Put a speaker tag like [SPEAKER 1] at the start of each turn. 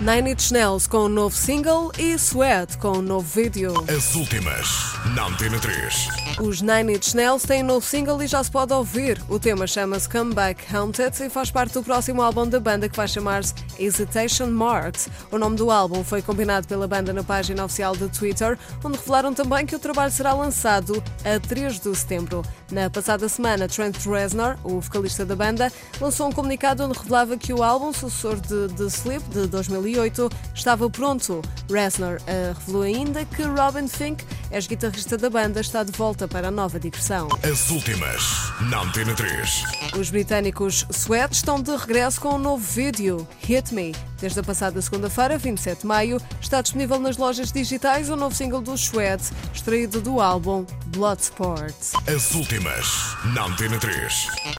[SPEAKER 1] Nine Inch Nails com um novo single e Sweat com um novo vídeo.
[SPEAKER 2] As últimas, na Antena 3.
[SPEAKER 1] Os Nine Inch Nails têm um novo single e já se pode ouvir. O tema chama-se Comeback Haunted e faz parte do próximo álbum da banda que vai chamar-se Hesitation Marked. O nome do álbum foi combinado pela banda na página oficial do Twitter, onde revelaram também que o trabalho será lançado a 3 de setembro. Na passada semana, Trent Reznor, o vocalista da banda, lançou um comunicado onde revelava que o álbum, sucessor de The Sleep, de 2008, estava pronto. Reznor uh, revelou ainda que Robin Fink, ex-guitarrista da banda, está de volta para a nova digressão.
[SPEAKER 2] As últimas, na Antena 3.
[SPEAKER 1] Os britânicos Sweat estão de regresso com um novo vídeo, Hit Me. Desde a passada segunda-feira, 27 de maio, está disponível nas lojas digitais o novo single dos Sweat, extraído do álbum Bloodsport.
[SPEAKER 2] As últimas, na Antena 3.